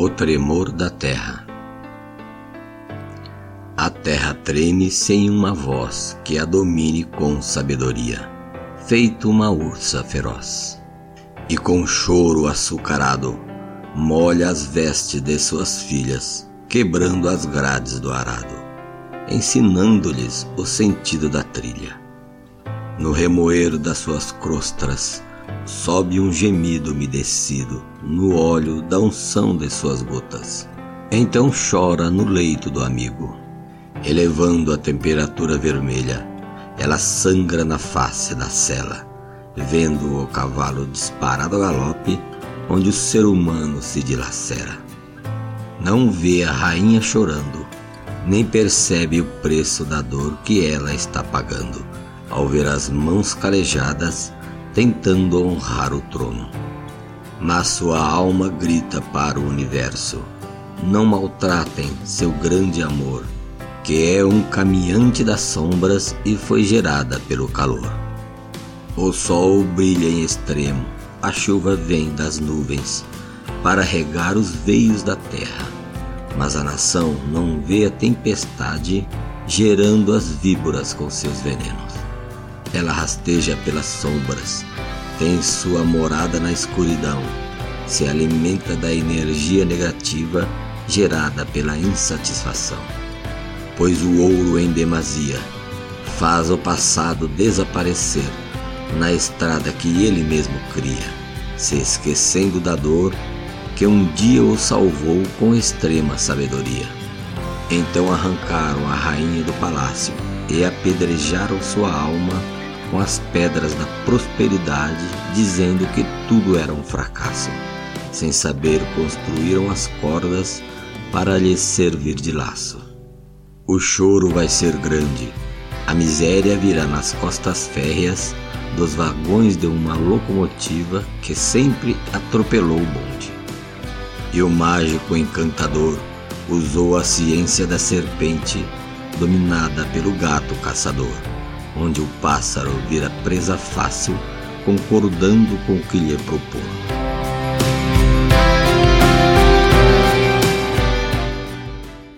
O tremor da terra. A terra treme sem uma voz que a domine com sabedoria, feito uma ursa feroz. E com choro açucarado, molha as vestes de suas filhas, quebrando as grades do arado, ensinando-lhes o sentido da trilha. No remoer das suas crostras, sobe um gemido umedecido no óleo da unção de suas gotas. Então chora no leito do amigo, elevando a temperatura vermelha. Ela sangra na face da cela, vendo o cavalo disparado a galope, onde o ser humano se dilacera. Não vê a rainha chorando, nem percebe o preço da dor que ela está pagando ao ver as mãos calejadas tentando honrar o trono. Mas sua alma grita para o universo: não maltratem seu grande amor, que é um caminhante das sombras e foi gerada pelo calor. O sol brilha em extremo, a chuva vem das nuvens para regar os veios da terra, mas a nação não vê a tempestade gerando as víboras com seus venenos. Ela rasteja pelas sombras, tem sua morada na escuridão, se alimenta da energia negativa gerada pela insatisfação. Pois o ouro em demasia faz o passado desaparecer na estrada que ele mesmo cria, se esquecendo da dor que um dia o salvou com extrema sabedoria. Então arrancaram a rainha do palácio e apedrejaram sua alma com as pedras da prosperidade, dizendo que tudo era um fracasso. Sem saber, construíram as cordas para lhes servir de laço. O choro vai ser grande, a miséria virá nas costas férreas dos vagões de uma locomotiva que sempre atropelou o bonde. E o mágico encantador usou a ciência da serpente, dominada pelo gato caçador onde o pássaro vira presa fácil, concordando com o que lhe propor.